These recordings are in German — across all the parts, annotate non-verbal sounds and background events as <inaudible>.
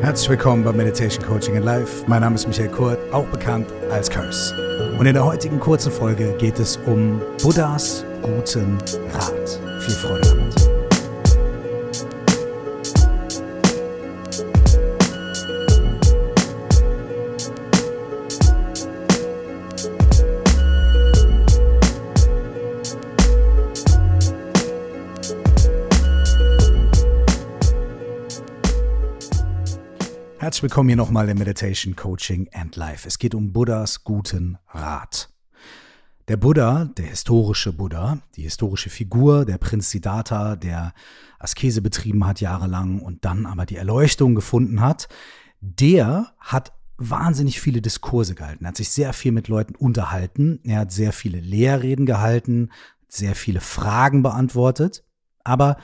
Herzlich willkommen bei Meditation Coaching in Life. Mein Name ist Michael Kurt, auch bekannt als Curse. Und in der heutigen kurzen Folge geht es um Buddhas guten Rat. Viel Freude Herzlich willkommen hier nochmal im Meditation Coaching and Life. Es geht um Buddhas guten Rat. Der Buddha, der historische Buddha, die historische Figur, der Prinz Siddhartha, der Askese betrieben hat jahrelang und dann aber die Erleuchtung gefunden hat, der hat wahnsinnig viele Diskurse gehalten. Er hat sich sehr viel mit Leuten unterhalten. Er hat sehr viele Lehrreden gehalten, sehr viele Fragen beantwortet. Aber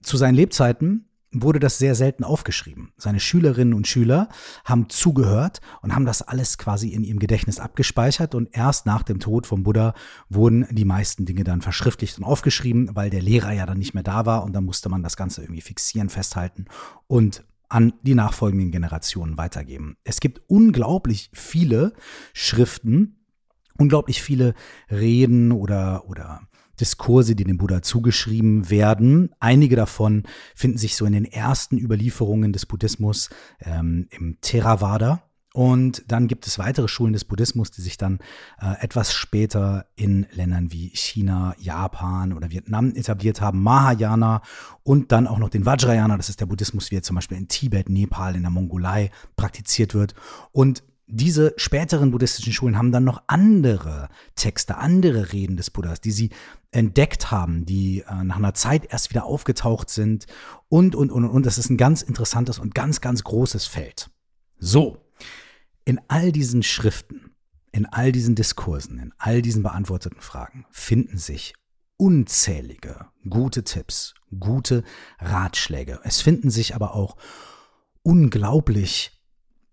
zu seinen Lebzeiten wurde das sehr selten aufgeschrieben. Seine Schülerinnen und Schüler haben zugehört und haben das alles quasi in ihrem Gedächtnis abgespeichert und erst nach dem Tod vom Buddha wurden die meisten Dinge dann verschriftlicht und aufgeschrieben, weil der Lehrer ja dann nicht mehr da war und dann musste man das Ganze irgendwie fixieren, festhalten und an die nachfolgenden Generationen weitergeben. Es gibt unglaublich viele Schriften, unglaublich viele Reden oder, oder Diskurse, die dem Buddha zugeschrieben werden. Einige davon finden sich so in den ersten Überlieferungen des Buddhismus ähm, im Theravada. Und dann gibt es weitere Schulen des Buddhismus, die sich dann äh, etwas später in Ländern wie China, Japan oder Vietnam etabliert haben, Mahayana und dann auch noch den Vajrayana, das ist der Buddhismus, wie er zum Beispiel in Tibet, Nepal, in der Mongolei praktiziert wird. Und diese späteren buddhistischen Schulen haben dann noch andere Texte, andere Reden des Buddhas, die sie entdeckt haben, die äh, nach einer Zeit erst wieder aufgetaucht sind und, und, und, und. Das ist ein ganz interessantes und ganz, ganz großes Feld. So, in all diesen Schriften, in all diesen Diskursen, in all diesen beantworteten Fragen finden sich unzählige gute Tipps, gute Ratschläge. Es finden sich aber auch unglaublich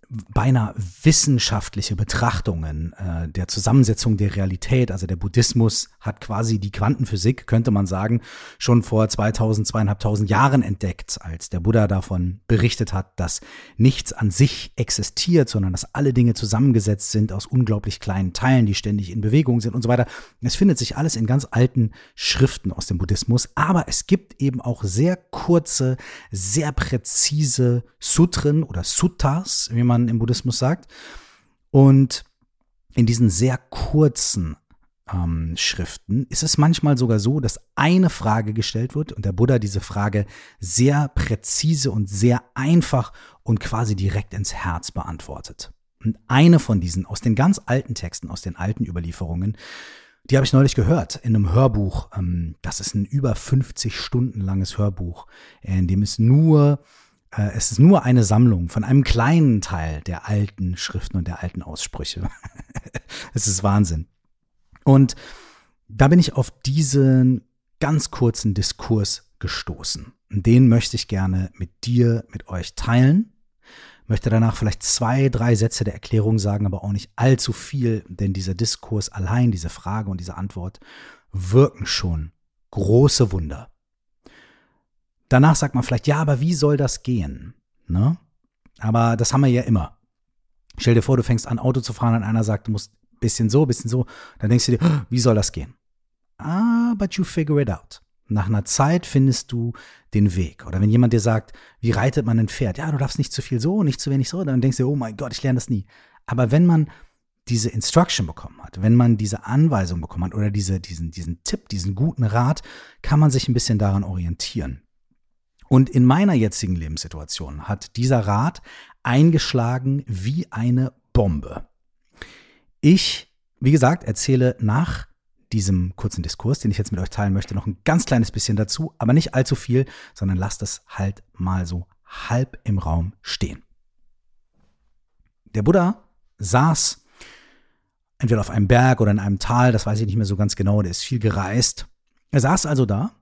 beinahe wissenschaftliche Betrachtungen äh, der Zusammensetzung der Realität. Also der Buddhismus hat quasi die Quantenphysik, könnte man sagen, schon vor 2000, zweieinhalbtausend Jahren entdeckt, als der Buddha davon berichtet hat, dass nichts an sich existiert, sondern dass alle Dinge zusammengesetzt sind aus unglaublich kleinen Teilen, die ständig in Bewegung sind und so weiter. Es findet sich alles in ganz alten Schriften aus dem Buddhismus, aber es gibt eben auch sehr kurze, sehr präzise Sutren oder Suttas, wie man man im Buddhismus sagt. Und in diesen sehr kurzen ähm, Schriften ist es manchmal sogar so, dass eine Frage gestellt wird und der Buddha diese Frage sehr präzise und sehr einfach und quasi direkt ins Herz beantwortet. Und eine von diesen aus den ganz alten Texten, aus den alten Überlieferungen, die habe ich neulich gehört in einem Hörbuch. Ähm, das ist ein über 50 Stunden langes Hörbuch, in dem es nur es ist nur eine Sammlung von einem kleinen Teil der alten Schriften und der alten Aussprüche. <laughs> es ist Wahnsinn. Und da bin ich auf diesen ganz kurzen Diskurs gestoßen. Den möchte ich gerne mit dir, mit euch teilen. Möchte danach vielleicht zwei, drei Sätze der Erklärung sagen, aber auch nicht allzu viel, denn dieser Diskurs allein, diese Frage und diese Antwort wirken schon große Wunder. Danach sagt man vielleicht, ja, aber wie soll das gehen? Ne? Aber das haben wir ja immer. Stell dir vor, du fängst an, Auto zu fahren und einer sagt, du musst bisschen so, bisschen so. Dann denkst du dir, wie soll das gehen? Ah, but you figure it out. Nach einer Zeit findest du den Weg. Oder wenn jemand dir sagt, wie reitet man ein Pferd? Ja, du darfst nicht zu viel so, nicht zu wenig so. Dann denkst du dir, oh mein Gott, ich lerne das nie. Aber wenn man diese Instruction bekommen hat, wenn man diese Anweisung bekommen hat oder diese, diesen, diesen Tipp, diesen guten Rat, kann man sich ein bisschen daran orientieren. Und in meiner jetzigen Lebenssituation hat dieser Rat eingeschlagen wie eine Bombe. Ich, wie gesagt, erzähle nach diesem kurzen Diskurs, den ich jetzt mit euch teilen möchte, noch ein ganz kleines bisschen dazu, aber nicht allzu viel, sondern lasst es halt mal so halb im Raum stehen. Der Buddha saß entweder auf einem Berg oder in einem Tal, das weiß ich nicht mehr so ganz genau, der ist viel gereist. Er saß also da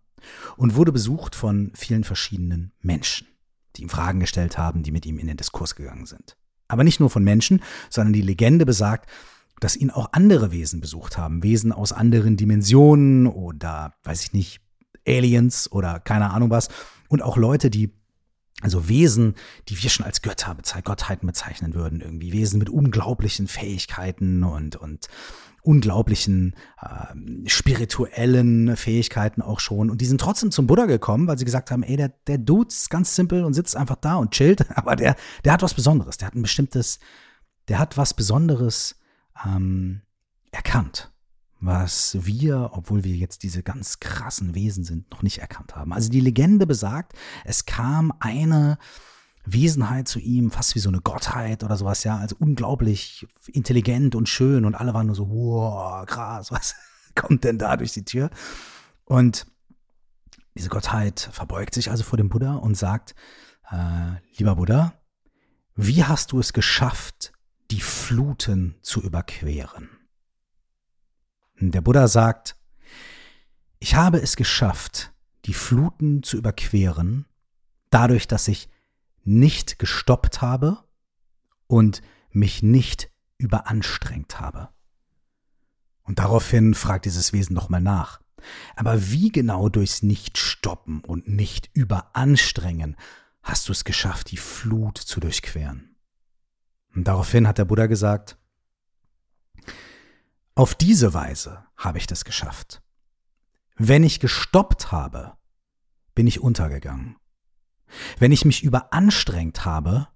und wurde besucht von vielen verschiedenen Menschen, die ihm Fragen gestellt haben, die mit ihm in den Diskurs gegangen sind. Aber nicht nur von Menschen, sondern die Legende besagt, dass ihn auch andere Wesen besucht haben, Wesen aus anderen Dimensionen oder, weiß ich nicht, Aliens oder keine Ahnung was. Und auch Leute, die also Wesen, die wir schon als Götter, Gottheiten bezeichnen würden, irgendwie. Wesen mit unglaublichen Fähigkeiten und, und unglaublichen äh, spirituellen Fähigkeiten auch schon. Und die sind trotzdem zum Buddha gekommen, weil sie gesagt haben, ey, der, der Dude ist ganz simpel und sitzt einfach da und chillt, <laughs> aber der, der hat was Besonderes, der hat ein bestimmtes, der hat was Besonderes ähm, erkannt, was wir, obwohl wir jetzt diese ganz krassen Wesen sind, noch nicht erkannt haben. Also die Legende besagt, es kam eine Wesenheit zu ihm, fast wie so eine Gottheit oder sowas, ja, also unglaublich intelligent und schön und alle waren nur so, wow, krass, <laughs> was kommt denn da durch die Tür? Und diese Gottheit verbeugt sich also vor dem Buddha und sagt, äh, lieber Buddha, wie hast du es geschafft, die Fluten zu überqueren? Der Buddha sagt, ich habe es geschafft, die Fluten zu überqueren, dadurch, dass ich nicht gestoppt habe und mich nicht überanstrengt habe. Und daraufhin fragt dieses Wesen nochmal nach. Aber wie genau durchs Nicht-Stoppen und Nicht-Überanstrengen hast du es geschafft, die Flut zu durchqueren? Und daraufhin hat der Buddha gesagt, auf diese Weise habe ich das geschafft. Wenn ich gestoppt habe, bin ich untergegangen. Wenn ich mich überanstrengt habe,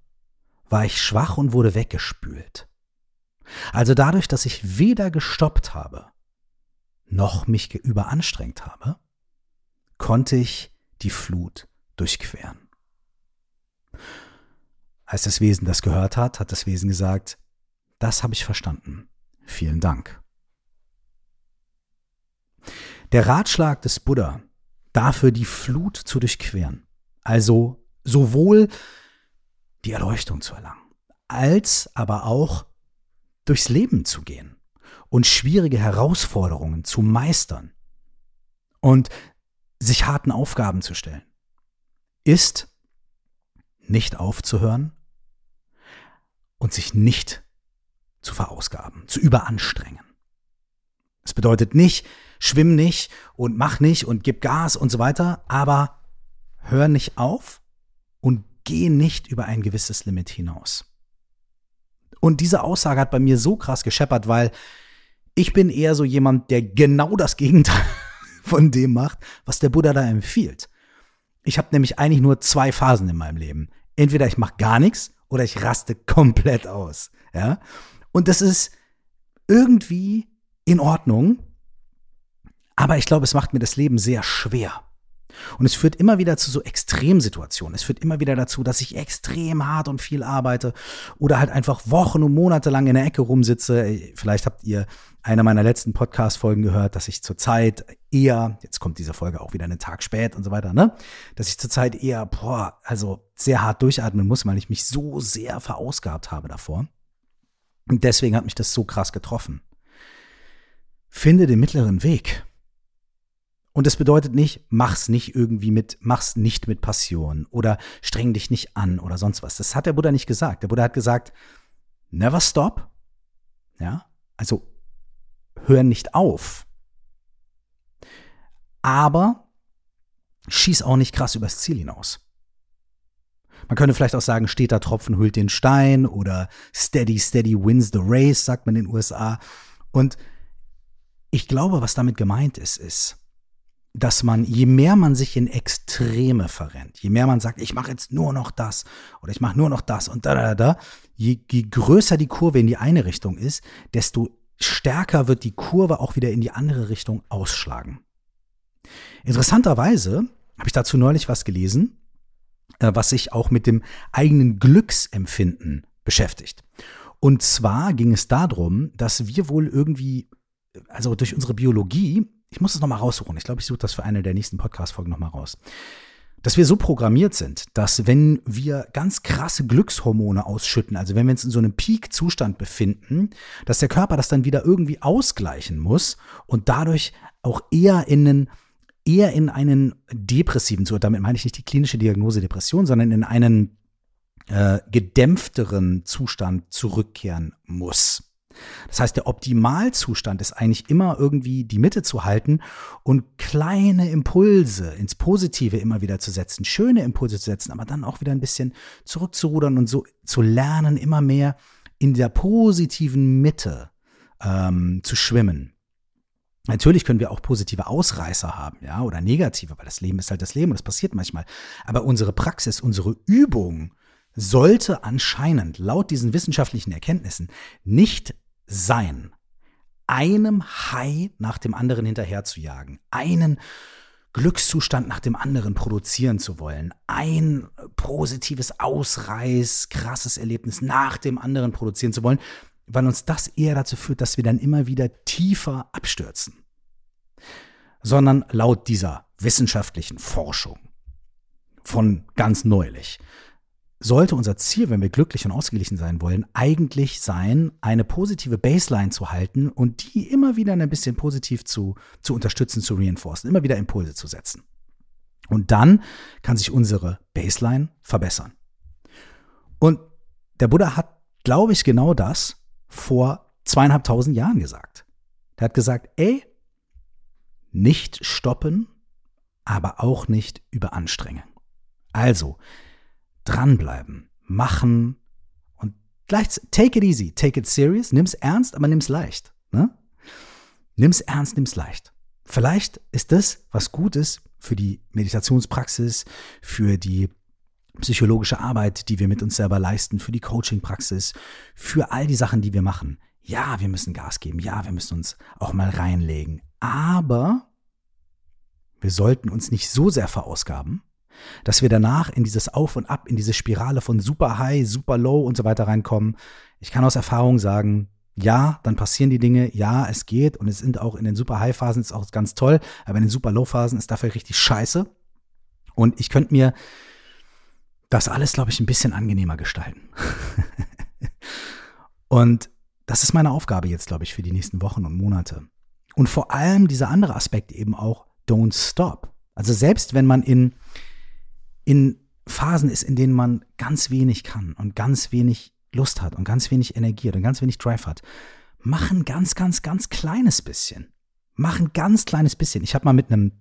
war ich schwach und wurde weggespült. Also dadurch, dass ich weder gestoppt habe, noch mich überanstrengt habe, konnte ich die Flut durchqueren. Als das Wesen das gehört hat, hat das Wesen gesagt, das habe ich verstanden. Vielen Dank. Der Ratschlag des Buddha, dafür die Flut zu durchqueren, also sowohl die Erleuchtung zu erlangen, als aber auch durchs Leben zu gehen und schwierige Herausforderungen zu meistern und sich harten Aufgaben zu stellen, ist nicht aufzuhören und sich nicht zu verausgaben, zu überanstrengen. Es bedeutet nicht, schwimm nicht und mach nicht und gib Gas und so weiter, aber hör nicht auf und geh nicht über ein gewisses Limit hinaus. Und diese Aussage hat bei mir so krass gescheppert, weil ich bin eher so jemand, der genau das Gegenteil <laughs> von dem macht, was der Buddha da empfiehlt. Ich habe nämlich eigentlich nur zwei Phasen in meinem Leben. Entweder ich mache gar nichts oder ich raste komplett aus. Ja? Und das ist irgendwie in Ordnung, aber ich glaube, es macht mir das Leben sehr schwer. Und es führt immer wieder zu so Extremsituationen. Es führt immer wieder dazu, dass ich extrem hart und viel arbeite oder halt einfach Wochen und Monate lang in der Ecke rumsitze. Vielleicht habt ihr eine meiner letzten Podcast-Folgen gehört, dass ich zurzeit eher, jetzt kommt diese Folge auch wieder einen Tag spät und so weiter, ne? Dass ich zurzeit eher, boah, also sehr hart durchatmen muss, weil ich mich so sehr verausgabt habe davor. Und deswegen hat mich das so krass getroffen. Finde den mittleren Weg. Und das bedeutet nicht, mach's nicht irgendwie mit, mach's nicht mit Passion oder streng dich nicht an oder sonst was. Das hat der Buddha nicht gesagt. Der Buddha hat gesagt, never stop. Ja, also hör nicht auf. Aber schieß auch nicht krass übers Ziel hinaus. Man könnte vielleicht auch sagen, steter Tropfen hüllt den Stein oder steady, steady wins the race, sagt man in den USA. Und ich glaube, was damit gemeint ist, ist, dass man, je mehr man sich in Extreme verrennt, je mehr man sagt, ich mache jetzt nur noch das oder ich mache nur noch das und da, da, da, je, je größer die Kurve in die eine Richtung ist, desto stärker wird die Kurve auch wieder in die andere Richtung ausschlagen. Interessanterweise habe ich dazu neulich was gelesen, äh, was sich auch mit dem eigenen Glücksempfinden beschäftigt. Und zwar ging es darum, dass wir wohl irgendwie, also durch unsere Biologie, ich muss es nochmal raussuchen. Ich glaube, ich suche das für eine der nächsten Podcast-Folgen nochmal raus. Dass wir so programmiert sind, dass wenn wir ganz krasse Glückshormone ausschütten, also wenn wir uns in so einem Peak-Zustand befinden, dass der Körper das dann wieder irgendwie ausgleichen muss und dadurch auch eher in einen eher in einen depressiven Zustand, damit meine ich nicht die klinische Diagnose Depression, sondern in einen äh, gedämpfteren Zustand zurückkehren muss. Das heißt, der Optimalzustand ist eigentlich immer irgendwie die Mitte zu halten und kleine Impulse ins Positive immer wieder zu setzen, schöne Impulse zu setzen, aber dann auch wieder ein bisschen zurückzurudern und so zu lernen, immer mehr in der positiven Mitte ähm, zu schwimmen. Natürlich können wir auch positive Ausreißer haben, ja, oder negative, weil das Leben ist halt das Leben und das passiert manchmal. Aber unsere Praxis, unsere Übung sollte anscheinend laut diesen wissenschaftlichen Erkenntnissen nicht sein, einem Hai nach dem anderen hinterher zu jagen, einen Glückszustand nach dem anderen produzieren zu wollen, ein positives Ausreiß, krasses Erlebnis nach dem anderen produzieren zu wollen, weil uns das eher dazu führt, dass wir dann immer wieder tiefer abstürzen. Sondern laut dieser wissenschaftlichen Forschung von ganz neulich sollte unser Ziel, wenn wir glücklich und ausgeglichen sein wollen, eigentlich sein, eine positive Baseline zu halten und die immer wieder ein bisschen positiv zu, zu unterstützen, zu reinforcen, immer wieder Impulse zu setzen. Und dann kann sich unsere Baseline verbessern. Und der Buddha hat, glaube ich, genau das vor zweieinhalbtausend Jahren gesagt. Der hat gesagt, ey, nicht stoppen, aber auch nicht überanstrengen. Also, dranbleiben, machen und gleich, take it easy, take it serious, nimm's ernst, aber nimm's leicht. Ne? Nimm's ernst, nimm's leicht. Vielleicht ist das was Gutes für die Meditationspraxis, für die psychologische Arbeit, die wir mit uns selber leisten, für die Coachingpraxis, für all die Sachen, die wir machen. Ja, wir müssen Gas geben. Ja, wir müssen uns auch mal reinlegen. Aber wir sollten uns nicht so sehr verausgaben, dass wir danach in dieses Auf und Ab, in diese Spirale von super high, super low und so weiter reinkommen. Ich kann aus Erfahrung sagen, ja, dann passieren die Dinge, ja, es geht und es sind auch in den super high Phasen ist auch ganz toll, aber in den super low Phasen ist dafür richtig scheiße. Und ich könnte mir das alles, glaube ich, ein bisschen angenehmer gestalten. <laughs> und das ist meine Aufgabe jetzt, glaube ich, für die nächsten Wochen und Monate. Und vor allem dieser andere Aspekt eben auch, don't stop. Also selbst wenn man in, in Phasen ist, in denen man ganz wenig kann und ganz wenig Lust hat und ganz wenig Energie hat und ganz wenig Drive hat, mach ein ganz, ganz, ganz kleines bisschen. Mach ein ganz kleines bisschen. Ich habe mal mit einem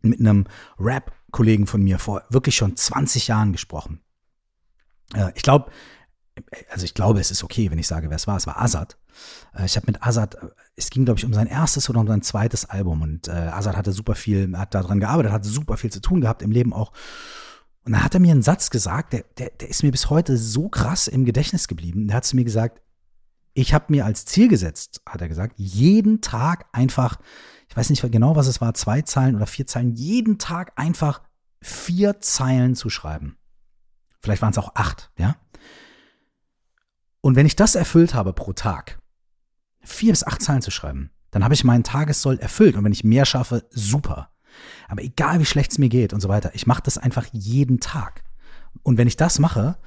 mit einem Rap-Kollegen von mir vor wirklich schon 20 Jahren gesprochen. Äh, ich glaube, also ich glaube, es ist okay, wenn ich sage, wer es war. Es war Azad. Äh, ich habe mit Azad, äh, es ging, glaube ich, um sein erstes oder um sein zweites Album. Und Azad hatte super viel, hat daran gearbeitet, hat super viel zu tun gehabt im Leben auch. Und dann hat er mir einen Satz gesagt, der, der, der ist mir bis heute so krass im Gedächtnis geblieben. Der hat zu mir gesagt, ich habe mir als Ziel gesetzt, hat er gesagt, jeden Tag einfach ich weiß nicht genau, was es war, zwei Zeilen oder vier Zeilen, jeden Tag einfach vier Zeilen zu schreiben. Vielleicht waren es auch acht, ja. Und wenn ich das erfüllt habe pro Tag, vier bis acht Zeilen zu schreiben, dann habe ich meinen Tagessoll erfüllt. Und wenn ich mehr schaffe, super. Aber egal wie schlecht es mir geht und so weiter, ich mache das einfach jeden Tag. Und wenn ich das mache,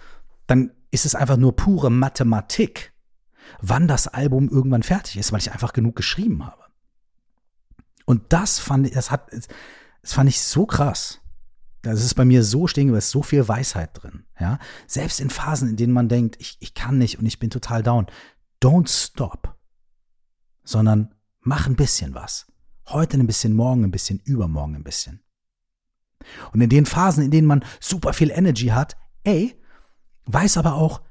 dann ist es einfach nur pure Mathematik, wann das Album irgendwann fertig ist, weil ich einfach genug geschrieben habe. Und das fand ich, das hat, das fand ich so krass. Das ist bei mir so stehen geblieben, ist so viel Weisheit drin. Ja, selbst in Phasen, in denen man denkt, ich, ich kann nicht und ich bin total down. Don't stop, sondern mach ein bisschen was. Heute ein bisschen, morgen ein bisschen, übermorgen ein bisschen. Und in den Phasen, in denen man super viel Energy hat, ey, weiß aber auch,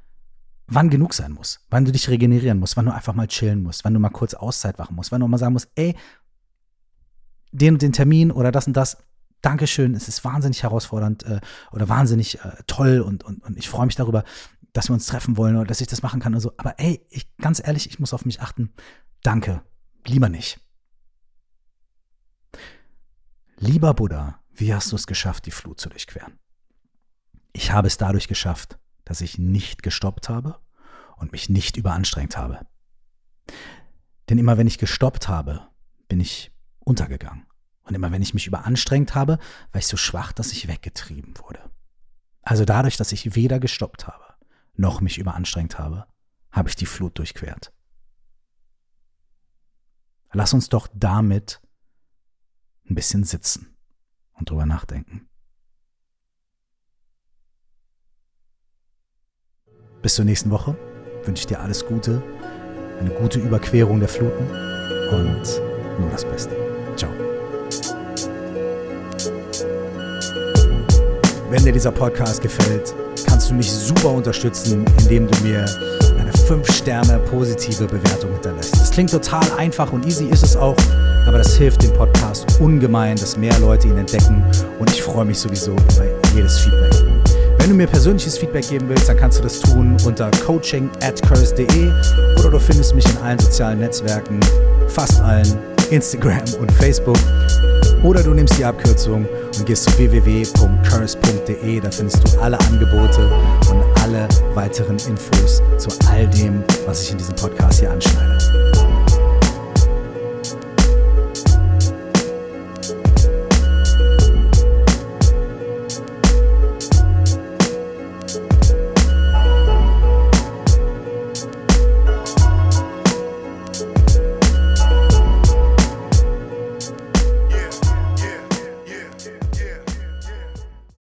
wann genug sein muss, wann du dich regenerieren musst, wann du einfach mal chillen musst, wann du mal kurz Auszeit machen musst, wann du mal sagen musst, ey, den und den Termin oder das und das. Dankeschön, es ist wahnsinnig herausfordernd äh, oder wahnsinnig äh, toll und, und, und ich freue mich darüber, dass wir uns treffen wollen oder dass ich das machen kann und so. Aber ey, ich, ganz ehrlich, ich muss auf mich achten. Danke, lieber nicht. Lieber Buddha, wie hast du es geschafft, die Flut zu durchqueren? Ich habe es dadurch geschafft, dass ich nicht gestoppt habe und mich nicht überanstrengt habe. Denn immer wenn ich gestoppt habe, bin ich untergegangen. Und immer wenn ich mich überanstrengt habe, war ich so schwach, dass ich weggetrieben wurde. Also dadurch, dass ich weder gestoppt habe, noch mich überanstrengt habe, habe ich die Flut durchquert. Lass uns doch damit ein bisschen sitzen und drüber nachdenken. Bis zur nächsten Woche wünsche ich dir alles Gute. eine gute Überquerung der Fluten und nur das Beste. Ciao. Wenn dir dieser Podcast gefällt, kannst du mich super unterstützen, indem du mir eine 5-Sterne positive Bewertung hinterlässt. Das klingt total einfach und easy ist es auch, aber das hilft dem Podcast ungemein, dass mehr Leute ihn entdecken und ich freue mich sowieso über jedes Feedback. Wenn du mir persönliches Feedback geben willst, dann kannst du das tun unter coaching at curse.de oder du findest mich in allen sozialen Netzwerken, fast allen, Instagram und Facebook. Oder du nimmst die Abkürzung und gehst zu www.curse.de. Da findest du alle Angebote und alle weiteren Infos zu all dem, was ich in diesem Podcast hier anschneide.